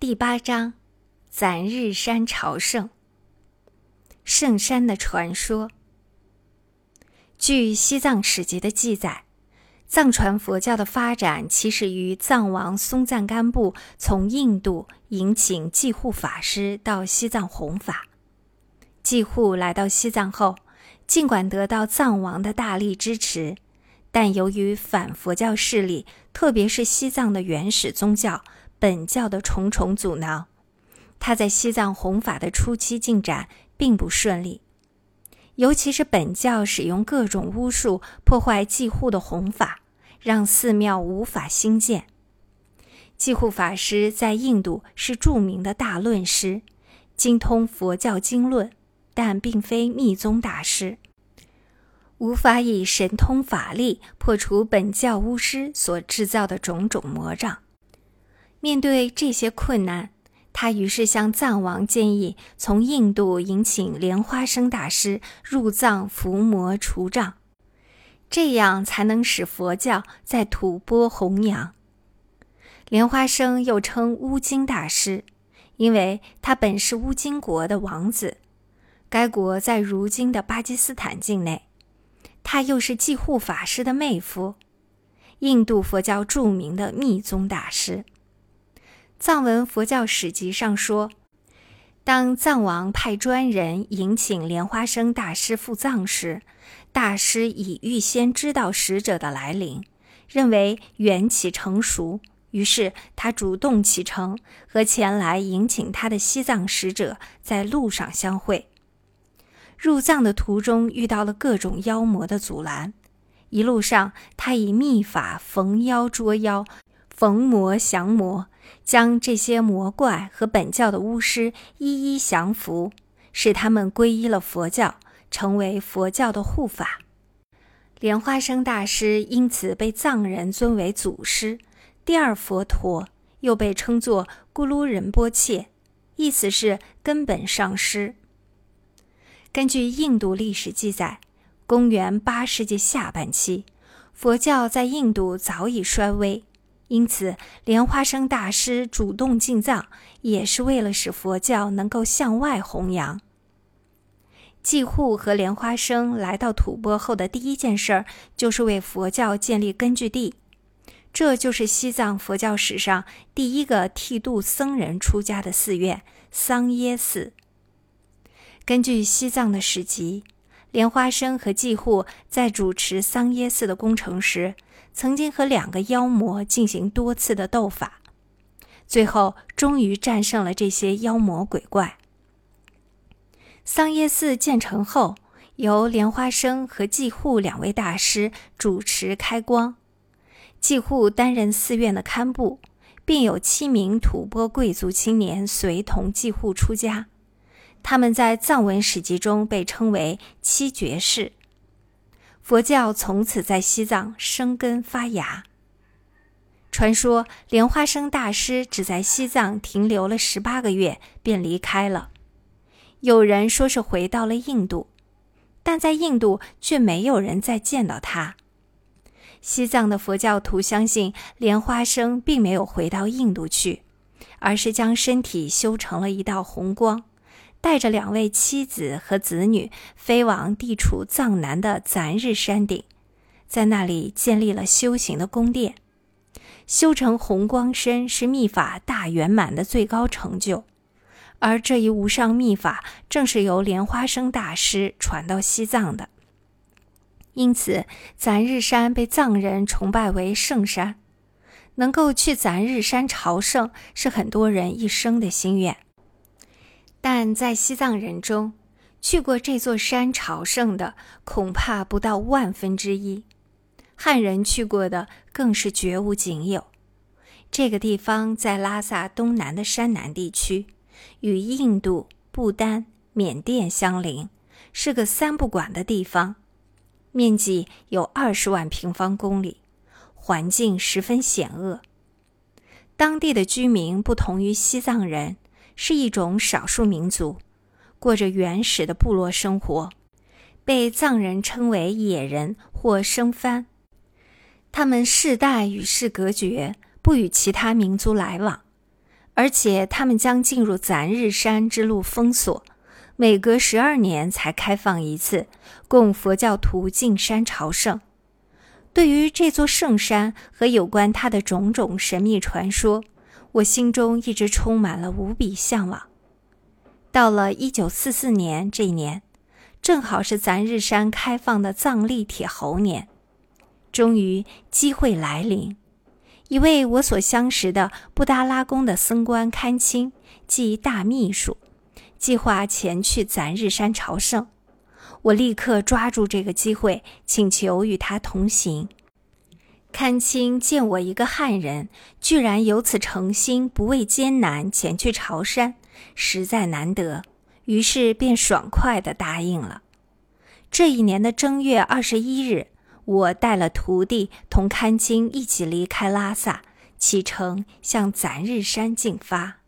第八章，攒日山朝圣。圣山的传说。据西藏史籍的记载，藏传佛教的发展起始于藏王松赞干布从印度迎请济护法师到西藏弘法。济护来到西藏后，尽管得到藏王的大力支持，但由于反佛教势力，特别是西藏的原始宗教。本教的重重阻挠，他在西藏弘法的初期进展并不顺利，尤其是本教使用各种巫术破坏济护的弘法，让寺庙无法兴建。济护法师在印度是著名的大论师，精通佛教经论，但并非密宗大师，无法以神通法力破除本教巫师所制造的种种魔障。面对这些困难，他于是向藏王建议从印度迎请莲花生大师入藏伏魔除障，这样才能使佛教在吐蕃弘扬。莲花生又称乌金大师，因为他本是乌金国的王子，该国在如今的巴基斯坦境内。他又是济护法师的妹夫，印度佛教著名的密宗大师。藏文佛教史籍上说，当藏王派专人迎请莲花生大师赴藏时，大师已预先知道使者的来临，认为缘起成熟，于是他主动启程，和前来迎请他的西藏使者在路上相会。入藏的途中遇到了各种妖魔的阻拦，一路上他以秘法逢妖捉妖，逢魔降魔。将这些魔怪和本教的巫师一一降服，使他们皈依了佛教，成为佛教的护法。莲花生大师因此被藏人尊为祖师，第二佛陀，又被称作咕噜仁波切，意思是根本上师。根据印度历史记载，公元八世纪下半期，佛教在印度早已衰微。因此，莲花生大师主动进藏，也是为了使佛教能够向外弘扬。济护和莲花生来到吐蕃后的第一件事儿，就是为佛教建立根据地，这就是西藏佛教史上第一个剃度僧人出家的寺院——桑耶寺。根据西藏的史籍，莲花生和济护在主持桑耶寺的工程时。曾经和两个妖魔进行多次的斗法，最后终于战胜了这些妖魔鬼怪。桑耶寺建成后，由莲花生和济护两位大师主持开光，济护担任寺院的堪布，并有七名吐蕃贵族青年随同济护出家。他们在藏文史籍中被称为七绝士。佛教从此在西藏生根发芽。传说莲花生大师只在西藏停留了十八个月便离开了，有人说是回到了印度，但在印度却没有人再见到他。西藏的佛教徒相信莲花生并没有回到印度去，而是将身体修成了一道红光。带着两位妻子和子女飞往地处藏南的攒日山顶，在那里建立了修行的宫殿。修成红光身是秘法大圆满的最高成就，而这一无上秘法正是由莲花生大师传到西藏的。因此，攒日山被藏人崇拜为圣山。能够去攒日山朝圣，是很多人一生的心愿。但在西藏人中，去过这座山朝圣的恐怕不到万分之一，汉人去过的更是绝无仅有。这个地方在拉萨东南的山南地区，与印度、不丹、缅甸相邻，是个三不管的地方，面积有二十万平方公里，环境十分险恶。当地的居民不同于西藏人。是一种少数民族，过着原始的部落生活，被藏人称为野人或生番。他们世代与世隔绝，不与其他民族来往，而且他们将进入攒日山之路封锁，每隔十二年才开放一次，供佛教徒进山朝圣。对于这座圣山和有关它的种种神秘传说，我心中一直充满了无比向往。到了一九四四年这一年，正好是咱日山开放的藏历铁猴年，终于机会来临。一位我所相识的布达拉宫的僧官堪钦，即大秘书，计划前去咱日山朝圣。我立刻抓住这个机会，请求与他同行。堪青见我一个汉人，居然有此诚心，不畏艰难前去朝山，实在难得，于是便爽快地答应了。这一年的正月二十一日。我带了徒弟同堪青一起离开拉萨，启程向攒日山进发。